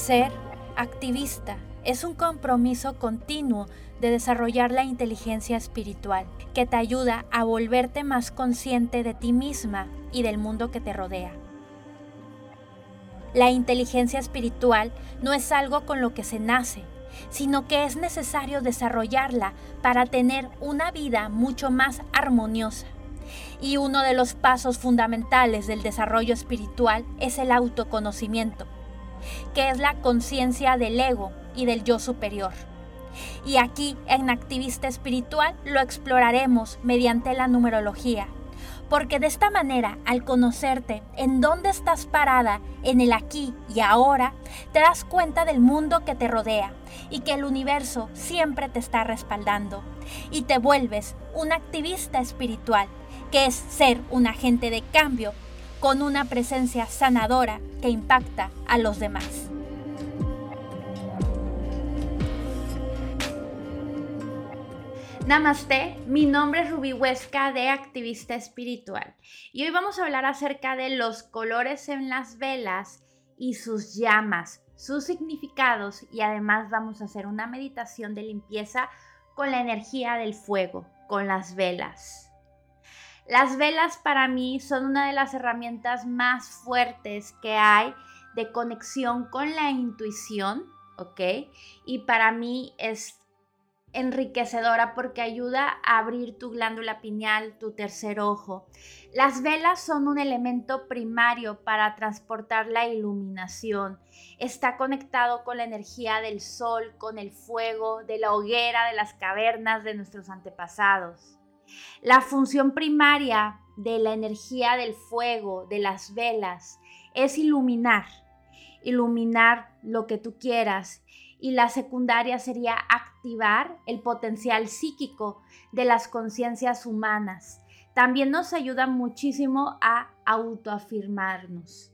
Ser activista es un compromiso continuo de desarrollar la inteligencia espiritual que te ayuda a volverte más consciente de ti misma y del mundo que te rodea. La inteligencia espiritual no es algo con lo que se nace, sino que es necesario desarrollarla para tener una vida mucho más armoniosa. Y uno de los pasos fundamentales del desarrollo espiritual es el autoconocimiento, que es la conciencia del ego y del yo superior. Y aquí en Activista Espiritual lo exploraremos mediante la numerología, porque de esta manera, al conocerte en dónde estás parada, en el aquí y ahora, te das cuenta del mundo que te rodea y que el universo siempre te está respaldando. Y te vuelves un activista espiritual, que es ser un agente de cambio con una presencia sanadora que impacta a los demás. Namaste, mi nombre es Ruby Huesca de Activista Espiritual y hoy vamos a hablar acerca de los colores en las velas y sus llamas, sus significados y además vamos a hacer una meditación de limpieza con la energía del fuego, con las velas. Las velas para mí son una de las herramientas más fuertes que hay de conexión con la intuición, ¿ok? Y para mí es enriquecedora porque ayuda a abrir tu glándula pineal, tu tercer ojo. Las velas son un elemento primario para transportar la iluminación. Está conectado con la energía del sol, con el fuego, de la hoguera, de las cavernas de nuestros antepasados. La función primaria de la energía del fuego, de las velas, es iluminar, iluminar lo que tú quieras y la secundaria sería activar el potencial psíquico de las conciencias humanas. También nos ayuda muchísimo a autoafirmarnos.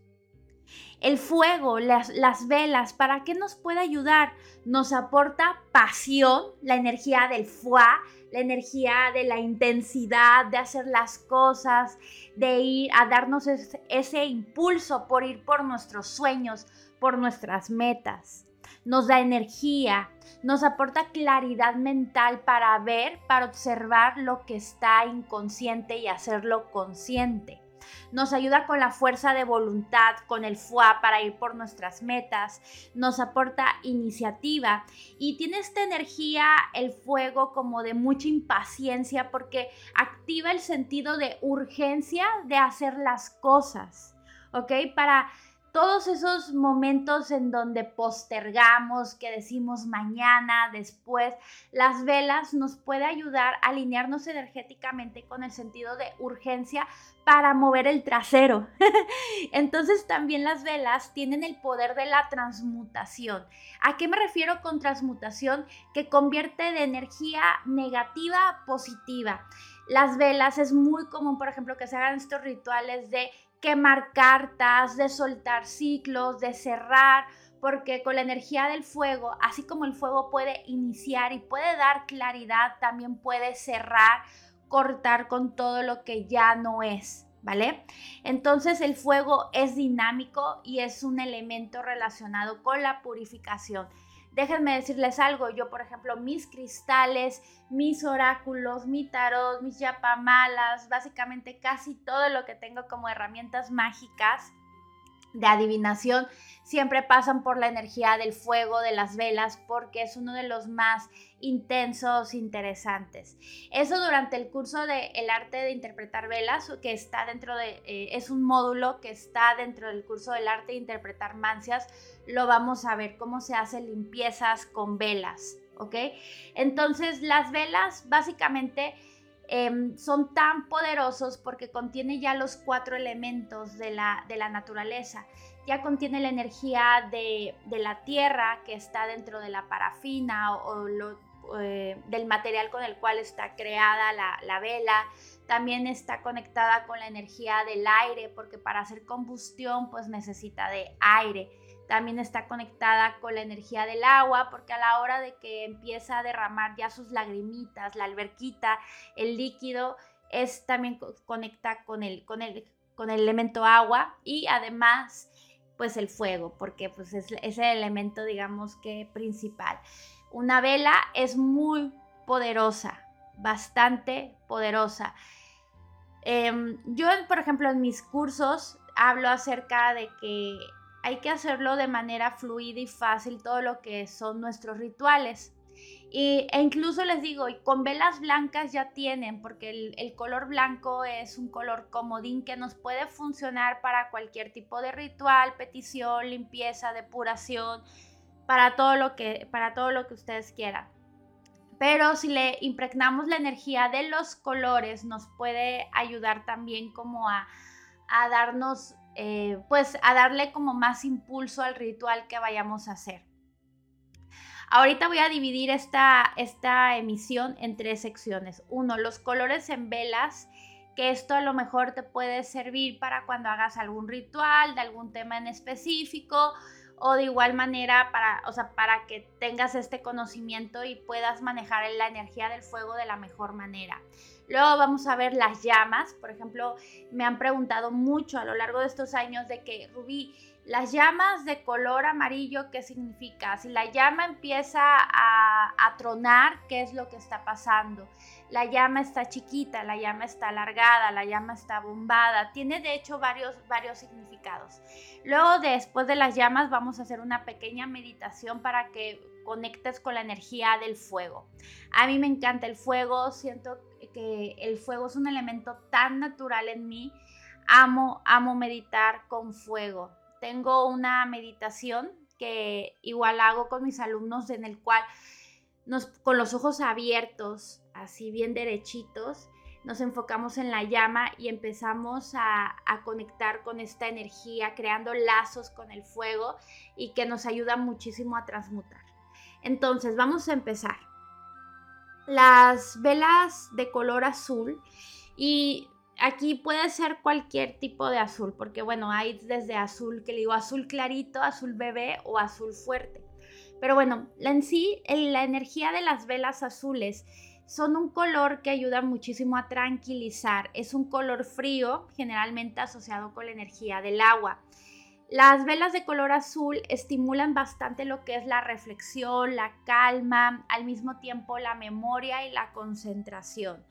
El fuego, las, las, velas, ¿para qué nos puede ayudar? Nos aporta pasión, la energía del fuá, la energía de la intensidad, de hacer las cosas, de ir a darnos ese impulso por ir por nuestros sueños, por nuestras metas nos da energía, nos aporta claridad mental para ver, para observar lo que está inconsciente y hacerlo consciente. Nos ayuda con la fuerza de voluntad, con el FUA para ir por nuestras metas, nos aporta iniciativa y tiene esta energía, el fuego, como de mucha impaciencia porque activa el sentido de urgencia de hacer las cosas, ¿ok? Para todos esos momentos en donde postergamos, que decimos mañana, después, las velas nos puede ayudar a alinearnos energéticamente con el sentido de urgencia para mover el trasero. Entonces también las velas tienen el poder de la transmutación. ¿A qué me refiero con transmutación? Que convierte de energía negativa a positiva. Las velas es muy común, por ejemplo, que se hagan estos rituales de quemar cartas, de soltar ciclos, de cerrar, porque con la energía del fuego, así como el fuego puede iniciar y puede dar claridad, también puede cerrar, cortar con todo lo que ya no es. ¿Vale? Entonces el fuego es dinámico y es un elemento relacionado con la purificación. Déjenme decirles algo, yo por ejemplo, mis cristales, mis oráculos, mi tarot, mis yapamalas, básicamente casi todo lo que tengo como herramientas mágicas de adivinación siempre pasan por la energía del fuego, de las velas, porque es uno de los más intensos, interesantes. Eso durante el curso de El arte de interpretar velas, que está dentro de, eh, es un módulo que está dentro del curso del arte de interpretar mancias, lo vamos a ver cómo se hacen limpiezas con velas, ¿ok? Entonces las velas básicamente Em, son tan poderosos porque contiene ya los cuatro elementos de la, de la naturaleza. Ya contiene la energía de, la tierra que está dentro de la parafina o, eh, del material con el cual está creada la, la vela. También está conectada con la energía del aire porque para hacer combustión pues necesita de aire también está conectada con la energía del agua, porque a la hora de que empieza a derramar ya sus lagrimitas, la alberquita, el líquido, es también conecta con el, con el, con el elemento agua y además pues el fuego, porque pues es, el elemento, digamos que principal. Una vela es muy poderosa, bastante poderosa. Em, yo, por ejemplo, en mis cursos hablo acerca de que hay que hacerlo de manera fluida y fácil todo lo que son nuestros rituales. Y, e incluso les digo, con velas blancas ya tienen, porque el, el, color blanco es un color comodín que nos puede funcionar para cualquier tipo de ritual, petición, limpieza, depuración, para todo lo que, para todo lo que ustedes quieran. Pero si le impregnamos la energía de los colores, nos puede ayudar también como a, a darnos, eh, pues a darle como más impulso al ritual que vayamos a hacer. Ahorita voy a dividir esta, esta emisión en tres secciones. Uno, los colores en velas, que esto a lo mejor te puede servir para cuando hagas algún ritual de algún tema en específico o de igual manera para, o sea, para que tengas este conocimiento y puedas manejar la energía del fuego de la mejor manera. Luego vamos a ver las llamas. Por ejemplo, me han preguntado mucho a lo largo de estos años de que, Rubí, las llamas de color amarillo, ¿qué significa? Si la llama empieza a, tronar, ¿qué es lo que está pasando? La llama está chiquita, la llama está alargada, la llama está bombada. Tiene de hecho varios, varios significados. Luego, después de las llamas, vamos a hacer una pequeña meditación para que conectes con la energía del fuego. A mí me encanta el fuego, siento el fuego es un elemento tan natural en mí. Amo, amo meditar con fuego tengo una meditación que igual hago con mis alumnos en el cual nos, con los ojos abiertos, así bien derechitos, nos enfocamos en la llama y empezamos a, a, conectar con esta energía, creando lazos con el fuego y que nos ayuda muchísimo a transmutar. Entonces, vamos a empezar. Las velas de color azul y aquí puede ser cualquier tipo de azul, porque bueno, hay desde azul que le digo azul clarito, azul bebé o azul fuerte. Pero bueno, en sí, la energía de las velas azules son un color que ayuda muchísimo a tranquilizar. Es un color frío, generalmente asociado con la energía del agua. Las velas de color azul estimulan bastante lo que es la reflexión, la calma, al mismo tiempo la memoria y la concentración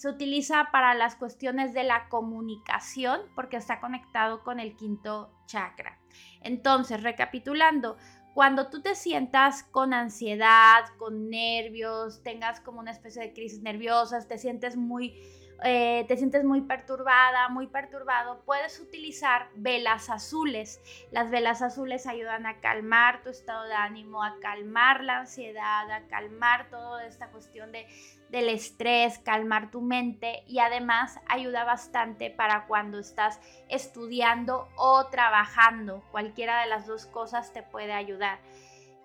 se utiliza para las cuestiones de la comunicación porque está conectado con el quinto chakra. Entonces, recapitulando, cuando tú te sientas con ansiedad, con nervios, tengas como una especie de crisis nerviosas, te sientes muy eh, te sientes muy perturbada, muy perturbado, puedes utilizar velas azules. Las velas azules ayudan a calmar tu estado de ánimo, a calmar la ansiedad, a calmar toda esta cuestión de, del estrés, calmar tu mente y además ayuda bastante para cuando estás estudiando o trabajando. Cualquiera de las dos cosas te puede ayudar.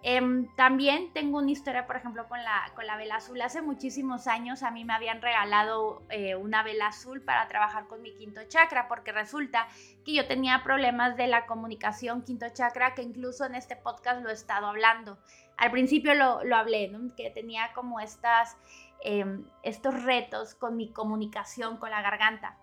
Em, también tengo una historia, por ejemplo, con la, con la vela azul. Hace muchísimos años a mí me habían regalado eh, una vela azul para trabajar con mi quinto chakra, porque resulta que yo tenía problemas de la comunicación quinto chakra, que incluso en este podcast lo he estado hablando. Al principio lo, lo hablé, que tenía como estas, em, estos retos con mi comunicación con la garganta.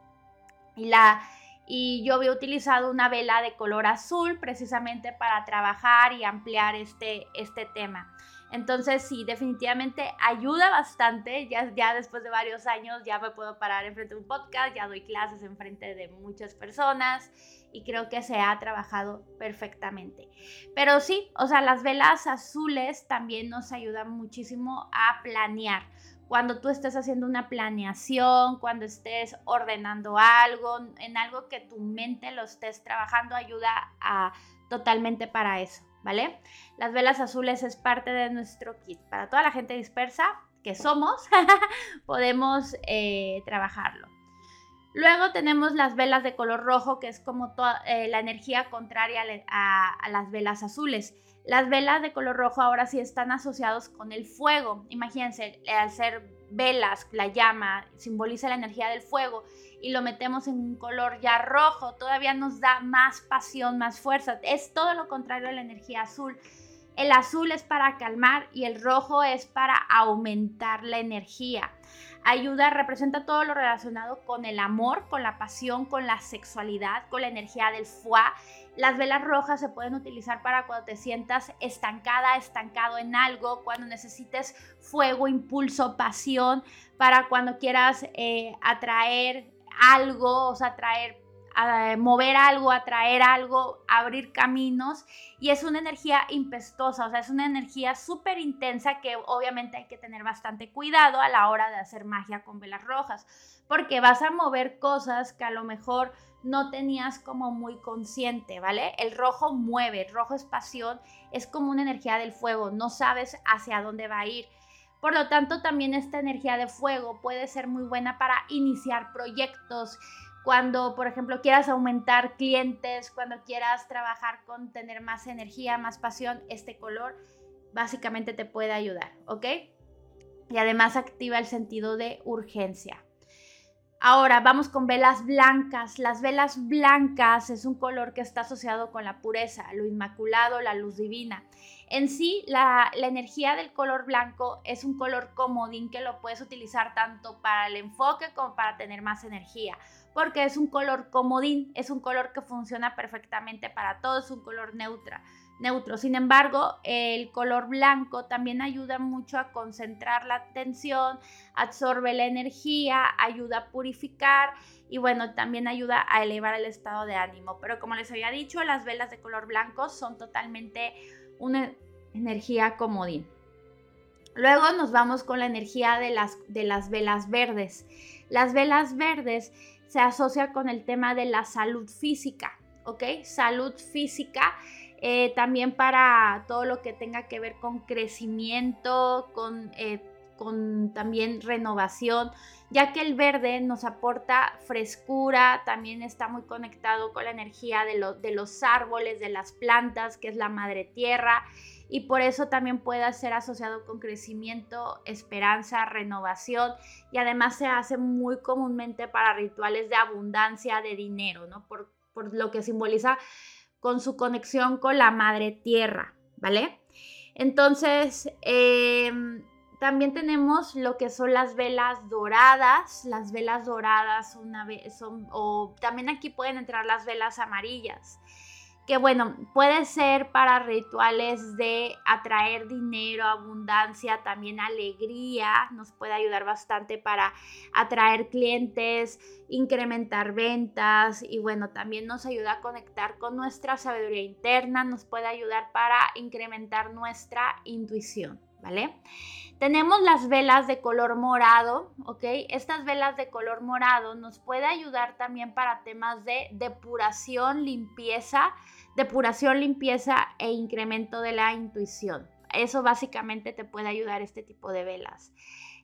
Y la, y yo había utilizado una vela de color azul precisamente para trabajar y ampliar este, este tema. Entonces sí, definitivamente ayuda bastante. Ya, ya después de varios años ya me puedo parar enfrente de un podcast, ya doy clases enfrente de muchas personas y creo que se ha trabajado perfectamente. Pero sí, o sea, las velas azules también nos ayudan muchísimo a planear cuando tú estés haciendo una planeación, cuando estés ordenando algo, en algo que tu mente lo estés trabajando, ayuda a, totalmente para eso, ¿vale? Las velas azules es parte de nuestro kit. Para toda la gente dispersa que somos, podemos eh, trabajarlo. Luego tenemos las velas de color rojo, que es como toda, eh, la energía contraria a las velas azules. Las velas de color rojo ahora sí están asociados con el fuego. Imagínense, al ser velas, la llama simboliza la energía del fuego y lo metemos en un color ya rojo, todavía nos da más pasión, más fuerza. Es todo lo contrario a la energía azul. El azul es para calmar y el rojo es para aumentar la energía. Ayuda, representa todo lo relacionado con el amor, con la pasión, con la sexualidad, con la energía del foie. Las velas rojas se pueden utilizar para cuando te sientas estancada, estancado en algo, cuando necesites fuego, impulso, pasión, para cuando quieras eh, atraer algo, o sea, atraer mover algo, atraer algo, abrir caminos y es una energía impestosa, o sea, es una energía súper intensa que obviamente hay que tener bastante cuidado a la hora de hacer magia con velas rojas, porque vas a mover cosas que a lo mejor no tenías como muy consciente, ¿vale? El rojo mueve, el rojo es pasión, es como una energía del fuego, no sabes hacia dónde va a ir. Por lo tanto, también esta energía de fuego puede ser muy buena para iniciar proyectos, cuando, por ejemplo, quieras aumentar clientes, cuando quieras trabajar con tener más energía, más pasión, este color básicamente te puede ayudar, ¿ok? Y además activa el sentido de urgencia. Ahora vamos con velas blancas. Las velas blancas es un color que está asociado con la pureza, lo inmaculado, la luz divina. En sí, la, la, energía del color blanco es un color comodín que lo puedes utilizar tanto para el enfoque como para tener más energía porque es un color comodín, es un color que funciona perfectamente para todo, es un color neutra, neutro. Sin embargo, el color blanco también ayuda mucho a concentrar la atención, absorbe la energía, ayuda a purificar y bueno, también ayuda a elevar el estado de ánimo. Pero como les había dicho, las velas de color blanco son totalmente una energía comodín. Luego nos vamos con la energía de las, de las velas verdes. Las velas verdes se asocia con el tema de la salud física, ¿ok? Salud física. Eh, también para todo lo que tenga que ver con crecimiento, con, eh, con, también renovación, ya que el verde nos aporta frescura, también está muy conectado con la energía de, de los árboles, de las plantas, que es la madre tierra, y por eso también puede ser asociado con crecimiento, esperanza, renovación y además se hace muy comúnmente para rituales de abundancia de dinero, ¿no? Por, lo que simboliza con su conexión con la madre tierra, ¿vale? Entonces, em, también tenemos lo que son las velas doradas. Las velas doradas una son, o también aquí pueden entrar las velas amarillas que bueno, puede ser para rituales de atraer dinero, abundancia, también alegría, nos puede ayudar bastante para atraer clientes, incrementar ventas y bueno, también nos ayuda a conectar con nuestra sabiduría interna, nos puede ayudar para incrementar nuestra intuición, Tenemos las velas de color morado, ¿ok? Estas velas de color morado nos puede ayudar también para temas de depuración, limpieza, depuración, limpieza e incremento de la intuición. Eso básicamente te puede ayudar este tipo de velas.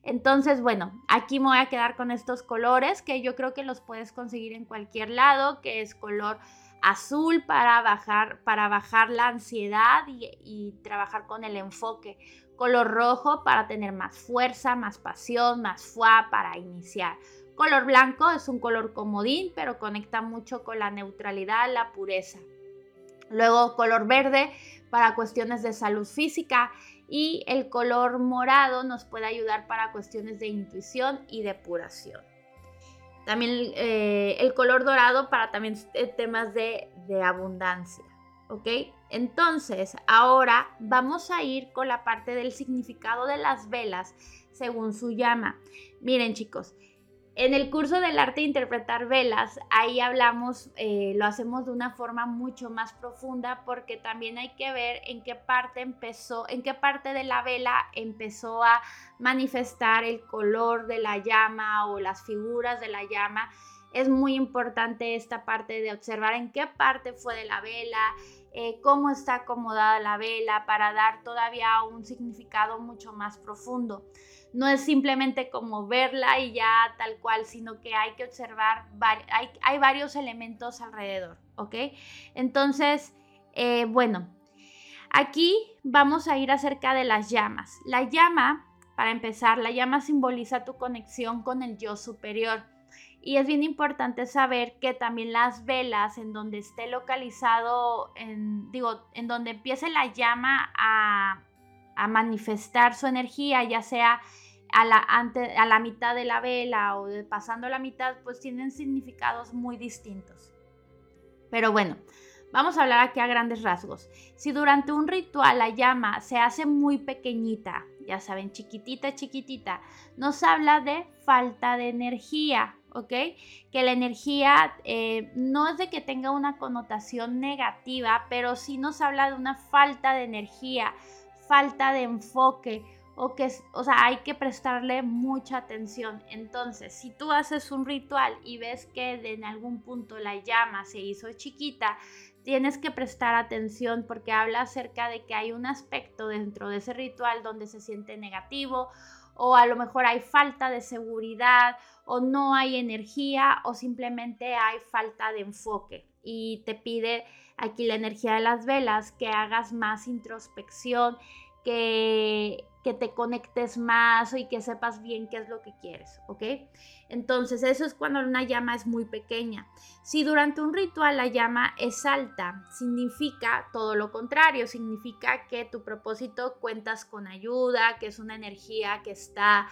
Entonces, bueno, aquí me voy a quedar con estos colores que yo creo que los puedes conseguir en cualquier lado, que es color azul para bajar, para bajar la ansiedad y trabajar con el enfoque Color rojo para tener más fuerza, más pasión, más fuá para iniciar. Color blanco es un color comodín, pero conecta mucho con la neutralidad, la pureza. Luego color verde para cuestiones de salud física y el color morado nos puede ayudar para cuestiones de intuición y depuración. También eh, el color dorado para también eh, temas de, de abundancia. ¿ok? Entonces, ahora vamos a ir con la parte del significado de las velas según su llama. Miren chicos, en el curso del arte de interpretar velas, ahí hablamos, eh, lo hacemos de una forma mucho más profunda porque también hay que ver en qué parte empezó, en qué parte de la vela empezó a manifestar el color de la llama o las figuras de la llama. Es muy importante esta parte de observar en qué parte fue de la vela, eh, cómo está acomodada la vela para dar todavía un significado mucho más profundo. No es simplemente como verla y ya tal cual, sino que hay que observar, hay, hay varios elementos alrededor, ¿ok? Entonces, eh, bueno, aquí vamos a ir acerca de las llamas. La llama, para empezar, la llama simboliza tu conexión con el yo superior Y es bien importante saber que también las velas, en donde esté localizado, en, digo, en donde empiece la llama a, manifestar su energía, ya sea a la mitad de la vela o pasando la mitad, pues tienen significados muy distintos. Pero bueno, vamos a hablar aquí a grandes rasgos. Si durante un ritual la llama se hace muy pequeñita, ya saben, chiquitita, chiquitita, nos habla de falta de energía, ¿ok? Que la energía eh, no es de que tenga una connotación negativa, pero sí nos habla de una falta de energía, falta de enfoque o que, o sea, hay que prestarle mucha atención. Entonces, si tú haces un ritual y ves que en algún punto la llama se hizo chiquita, tienes que prestar atención porque habla acerca de que hay un aspecto dentro de ese ritual donde se siente negativo o a lo mejor hay falta de seguridad o no hay energía o simplemente hay falta de enfoque y te pide aquí la energía de las velas que hagas más introspección, que que te conectes más y que sepas bien qué es lo que quieres, ¿ok? Entonces eso es cuando una llama es muy pequeña. Si durante un ritual la llama es alta, significa todo lo contrario, significa que tu propósito cuentas con ayuda, que es una energía que está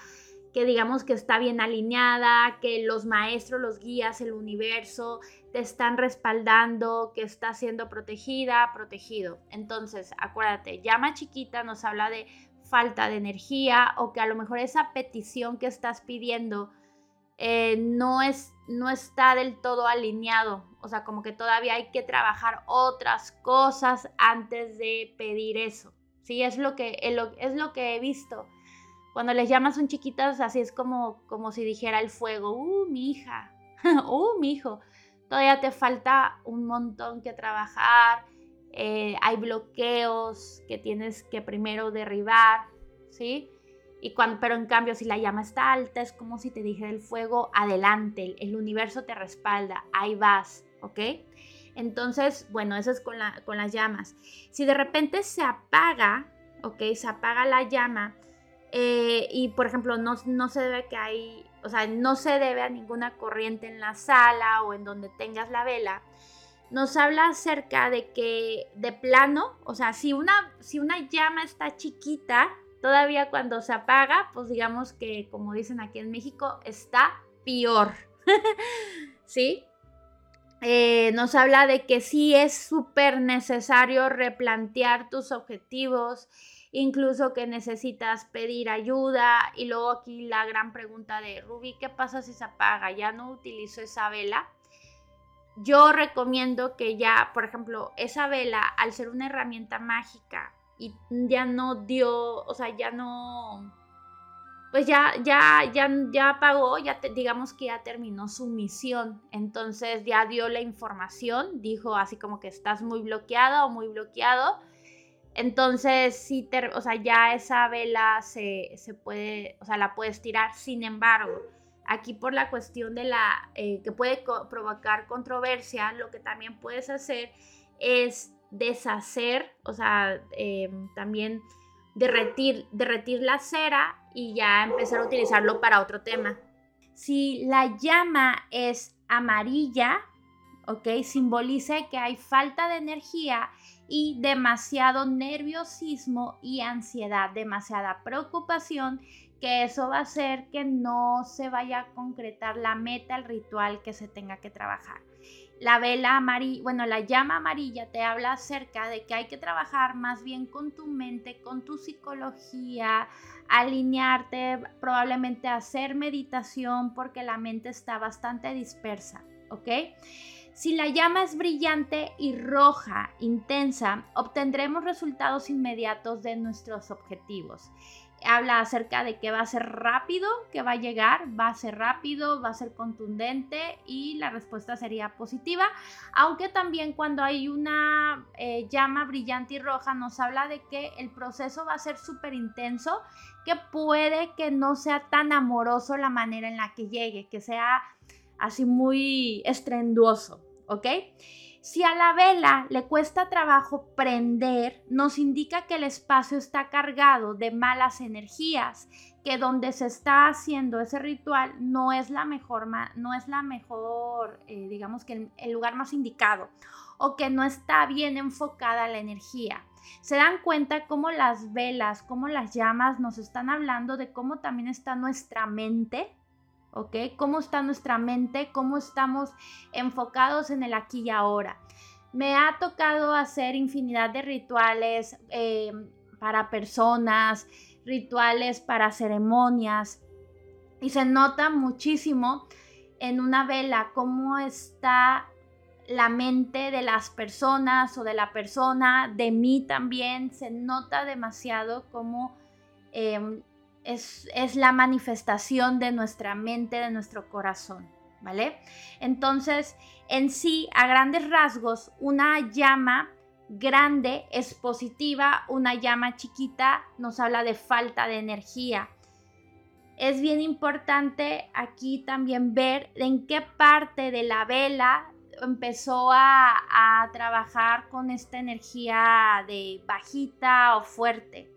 que digamos que está bien alineada, que los maestros, los guías, el universo te están respaldando, que está siendo protegida, protegido. Entonces, acuérdate, llama chiquita nos habla de falta de energía o que a lo mejor esa petición que estás pidiendo eh, no, es, no está del todo alineado. O sea, como que todavía hay que trabajar otras cosas antes de pedir eso. Sí, es lo que, es lo que he visto. Cuando les llamas un chiquitas, así es como, como si dijera el fuego, uh, mi hija, uh, mi hijo, todavía te falta un montón que trabajar, eh, hay bloqueos que tienes que primero derribar, ¿sí? Y cuando, pero en cambio, si la llama está alta, es como si te dijera el fuego, adelante, el, universo te respalda, ahí vas, ¿ok? Entonces, bueno, eso es con, la, con las llamas. Si de repente se apaga, ¿ok? Se apaga la llama eh, y, por ejemplo, no, no se debe que hay, o sea, no se debe a ninguna corriente en la sala o en donde tengas la vela, nos habla acerca de que de plano, o sea, si una, si una llama está chiquita, todavía cuando se apaga, pues digamos que como dicen aquí en México, está peor. ¿Sí? Eh, nos habla de que sí es súper necesario replantear tus objetivos, incluso que necesitas pedir ayuda. Y luego aquí la gran pregunta de Ruby, ¿qué pasa si se apaga? Ya no utilizo esa vela yo recomiendo que ya, por ejemplo, esa vela, al ser una herramienta mágica y ya no dio, o sea, ya no, pues ya, ya, ya, ya apagó, ya digamos que ya terminó su misión. Entonces ya dio la información, dijo así como que estás muy bloqueada o muy bloqueado. Entonces, sí, o sea, ya esa vela se, se puede, o sea, la puedes tirar. Sin embargo, Aquí por la cuestión de la eh, que puede provocar controversia, lo que también puedes hacer es deshacer, o sea, em, también derretir, derretir la cera y ya empezar a utilizarlo para otro tema. Si la llama es amarilla, ¿ok? Simboliza que hay falta de energía y demasiado nerviosismo y ansiedad, demasiada preocupación que eso va a hacer que no se vaya a concretar la meta, el ritual que se tenga que trabajar. La vela amarilla, bueno, la llama amarilla te habla acerca de que hay que trabajar más bien con tu mente, con tu psicología, alinearte, probablemente hacer meditación porque la mente está bastante dispersa, ¿ok? Si la llama es brillante y roja, intensa, obtendremos resultados inmediatos de nuestros objetivos. Habla acerca de que va a ser rápido, que va a llegar, va a ser rápido, va a ser contundente y la respuesta sería positiva, aunque también cuando hay una eh, llama brillante y roja nos habla de que el proceso va a ser súper intenso, que puede que no sea tan amoroso la manera en la que llegue, que sea así muy estrenduoso, ¿ok? Si a la vela le cuesta trabajo prender, nos indica que el espacio está cargado de malas energías, que donde se está haciendo ese ritual no es la mejor, no es la mejor, eh, digamos que el lugar más indicado, o que no está bien enfocada la energía. Se dan cuenta cómo las velas, cómo las llamas nos están hablando de cómo también está nuestra mente, ¿ok? Cómo está nuestra mente, cómo estamos enfocados en el aquí y ahora. Me ha tocado hacer infinidad de rituales eh, para personas, rituales para ceremonias, y se nota muchísimo en una vela cómo está la mente de las personas o de la persona, de mí también, se nota demasiado cómo em, es, la manifestación de nuestra mente, de nuestro corazón, ¿vale? Entonces, en sí, a grandes rasgos, una llama grande es positiva, una llama chiquita nos habla de falta de energía. Es bien importante aquí también ver en qué parte de la vela empezó a, a trabajar con esta energía de bajita o fuerte.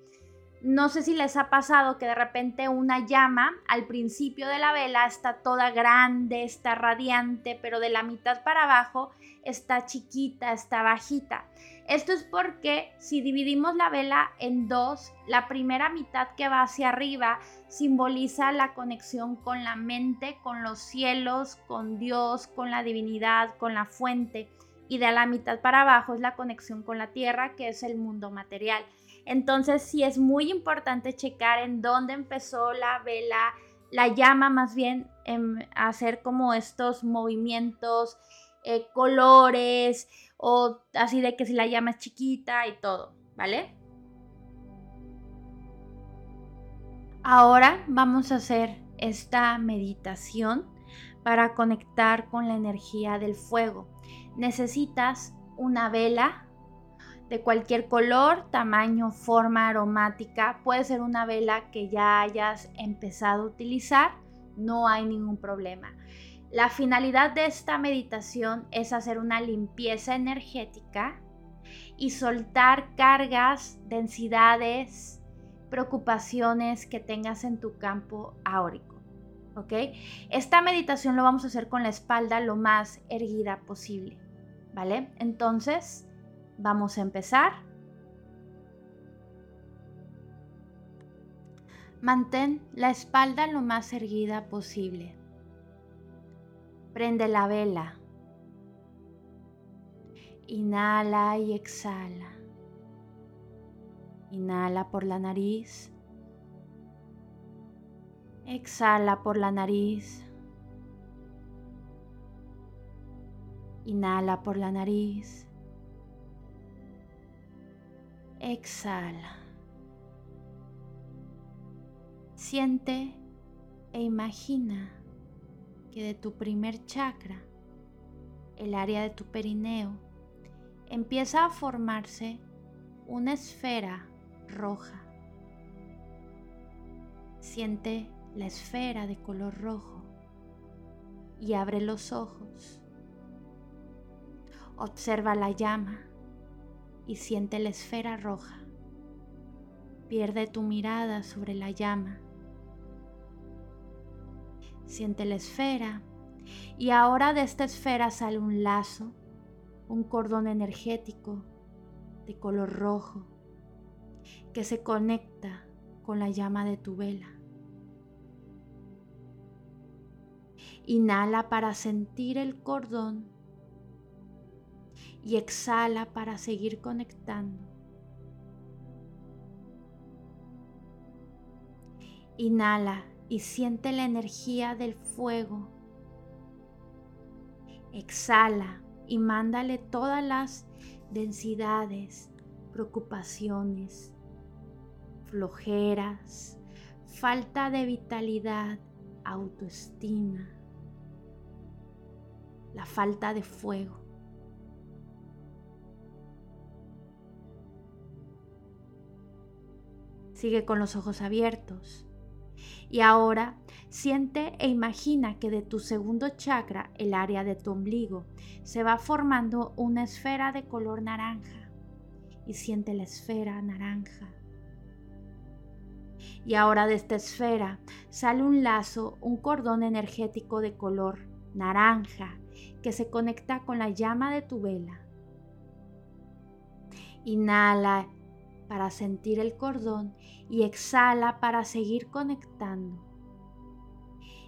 No sé si les ha pasado que de repente una llama al principio de la vela está toda grande, está radiante, pero de la mitad para abajo está chiquita, está bajita. Esto es porque si dividimos la vela en dos, la primera mitad que va hacia arriba simboliza la conexión con la mente, con los cielos, con Dios, con la divinidad, con la fuente. Y de la mitad para abajo es la conexión con la tierra, que es el mundo material. Entonces sí es muy importante checar en dónde empezó la vela, la llama más bien, en hacer como estos movimientos, eh, colores o así de que si la llama es chiquita y todo, ¿vale? Ahora vamos a hacer esta meditación para conectar con la energía del fuego. Necesitas una vela de cualquier color, tamaño, forma aromática. Puede ser una vela que ya hayas empezado a utilizar, no hay ningún problema. La finalidad de esta meditación es hacer una limpieza energética y soltar cargas, densidades, preocupaciones que tengas en tu campo áurico. ¿Ok? Esta meditación lo vamos a hacer con la espalda lo más erguida posible. ¿Vale? Entonces, Vamos a empezar. Mantén la espalda lo más erguida posible. Prende la vela. Inhala y exhala. Inhala por la nariz. Exhala por la nariz. Inhala por la nariz. Exhala. Siente e imagina que de tu primer chakra, el área de tu perineo, empieza a formarse una esfera roja. Siente la esfera de color rojo y abre los ojos. Observa la llama y siente la esfera roja. Pierde tu mirada sobre la llama. Siente la esfera y ahora de esta esfera sale un lazo, un cordón energético de color rojo que se conecta con la llama de tu vela. Inhala para sentir el cordón y exhala para seguir conectando. Inhala y siente la energía del fuego. Exhala y mándale todas las densidades, preocupaciones, flojeras, falta de vitalidad, autoestima, la falta de fuego. Sigue con los ojos abiertos Y ahora siente e imagina que de tu segundo chakra, el área de tu ombligo, se va formando una esfera de color naranja. Y siente la esfera naranja. Y ahora de esta esfera sale un lazo, un cordón energético de color naranja que se conecta con la llama de tu vela. Inhala para sentir el cordón y exhala para seguir conectando.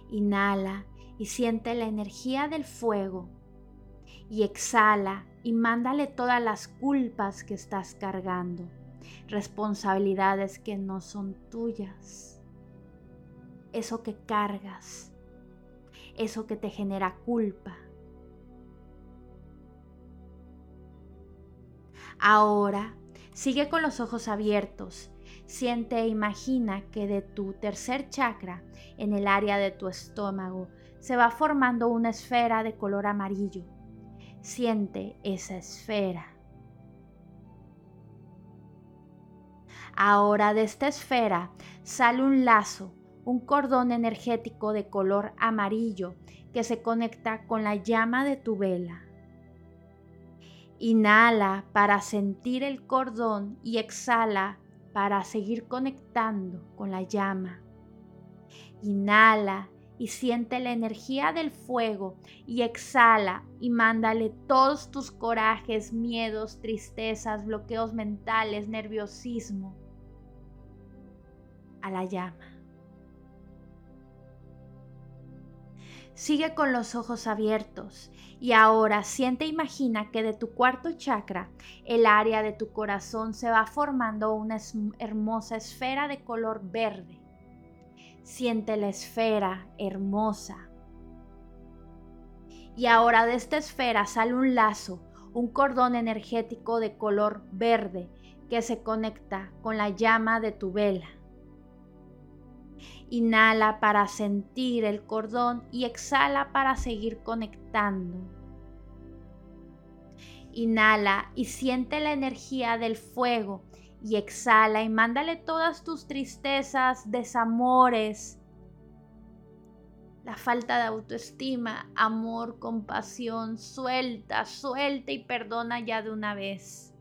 Inhala y siente la energía del fuego y exhala y mándale todas las culpas que estás cargando, responsabilidades que no son tuyas, eso que cargas, eso que te genera culpa. Ahora sigue con los ojos abiertos Siente e imagina que de tu tercer chakra, en el área de tu estómago, se va formando una esfera de color amarillo. Siente esa esfera. Ahora de esta esfera sale un lazo, un cordón energético de color amarillo que se conecta con la llama de tu vela. Inhala para sentir el cordón y exhala para seguir conectando con la llama. Inhala y siente la energía del fuego y exhala y mándale todos tus corajes, miedos, tristezas, bloqueos mentales, nerviosismo a la llama. Sigue con los ojos abiertos y ahora siente imagina que de tu cuarto chakra, el área de tu corazón, se va formando una hermosa esfera de color verde. Siente la esfera hermosa. Y ahora de esta esfera sale un lazo, un cordón energético de color verde que se conecta con la llama de tu vela. Inhala para sentir el cordón y exhala para seguir conectando. Inhala y siente la energía del fuego y exhala y mándale todas tus tristezas, desamores, la falta de autoestima, amor, compasión, suelta, suelta y perdona ya de una vez.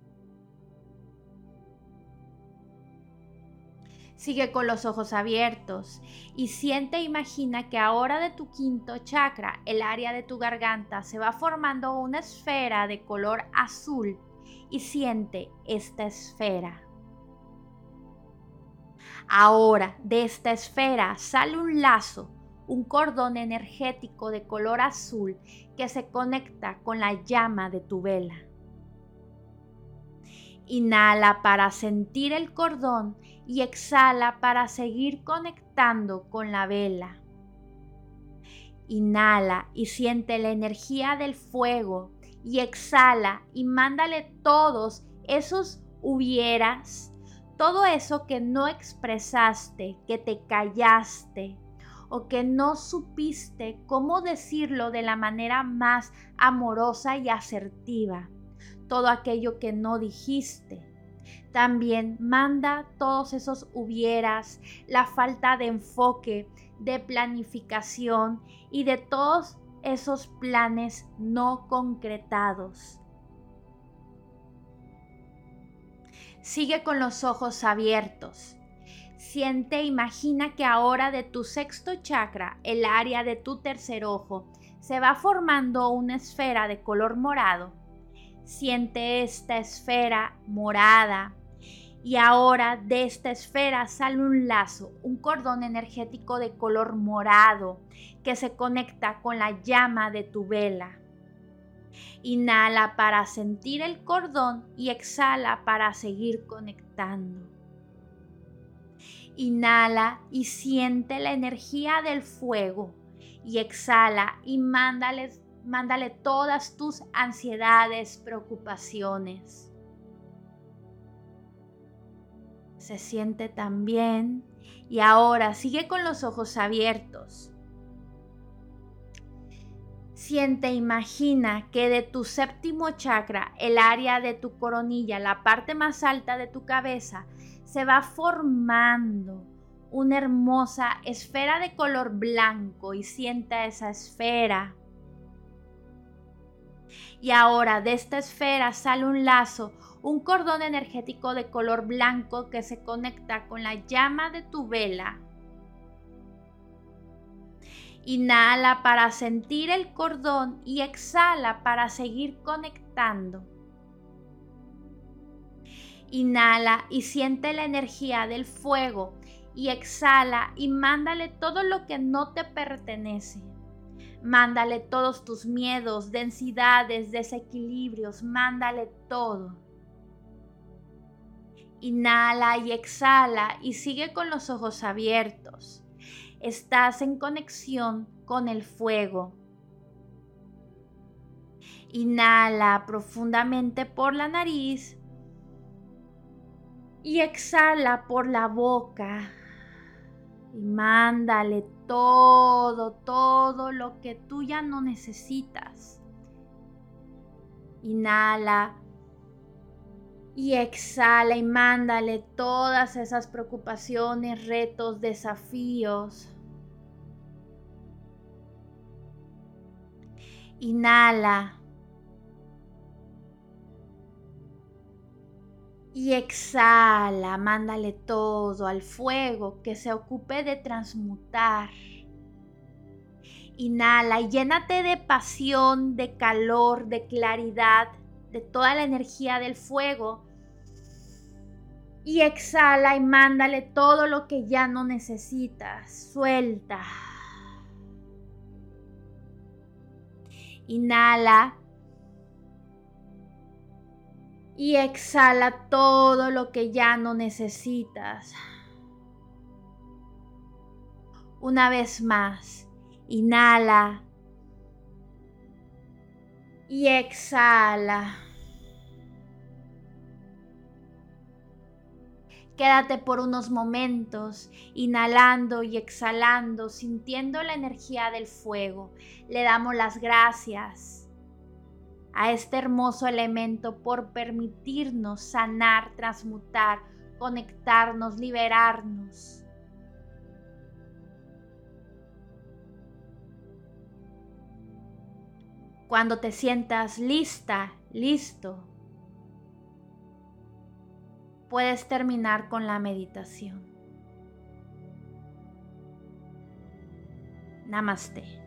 Sigue con los ojos abiertos y siente e imagina que ahora de tu quinto chakra, el área de tu garganta, se va formando una esfera de color azul y siente esta esfera. Ahora de esta esfera sale un lazo, un cordón energético de color azul que se conecta con la llama de tu vela. Inhala para sentir el cordón y exhala para seguir conectando con la vela. Inhala y siente la energía del fuego y exhala y mándale todos esos hubieras, todo eso que no expresaste, que te callaste o que no supiste cómo decirlo de la manera más amorosa y asertiva todo aquello que no dijiste. También manda todos esos hubieras, la falta de enfoque, de planificación y de todos esos planes no concretados. Sigue con los ojos abiertos. Siente imagina que ahora de tu sexto chakra, el área de tu tercer ojo, se va formando una esfera de color morado Siente esta esfera morada y ahora de esta esfera sale un lazo, un cordón energético de color morado que se conecta con la llama de tu vela. Inhala para sentir el cordón y exhala para seguir conectando. Inhala y siente la energía del fuego y exhala y mándales Mándale todas tus ansiedades, preocupaciones. Se siente tan bien y ahora sigue con los ojos abiertos. Siente, imagina que de tu séptimo chakra, el área de tu coronilla, la parte más alta de tu cabeza, se va formando una hermosa esfera de color blanco y sienta esa esfera. Y ahora de esta esfera sale un lazo, un cordón energético de color blanco que se conecta con la llama de tu vela. Inhala para sentir el cordón y exhala para seguir conectando. Inhala y siente la energía del fuego y exhala y mándale todo lo que no te pertenece. Mándale todos tus miedos, densidades, desequilibrios, mándale todo. Inhala y exhala y sigue con los ojos abiertos. Estás en conexión con el fuego. Inhala profundamente por la nariz y exhala por la boca y mándale todo, todo lo que tú ya no necesitas. Inhala y exhala y mándale todas esas preocupaciones, retos, desafíos. Inhala Y exhala, mándale todo al fuego que se ocupe de transmutar. Inhala y llénate de pasión, de calor, de claridad, de toda la energía del fuego. Y exhala y mándale todo lo que ya no necesitas. Suelta. Inhala y exhala todo lo que ya no necesitas. Una vez más, inhala y exhala. Quédate por unos momentos, inhalando y exhalando, sintiendo la energía del fuego. Le damos las gracias a este hermoso elemento por permitirnos sanar, transmutar, conectarnos, liberarnos. Cuando te sientas lista, listo, puedes terminar con la meditación. Namaste.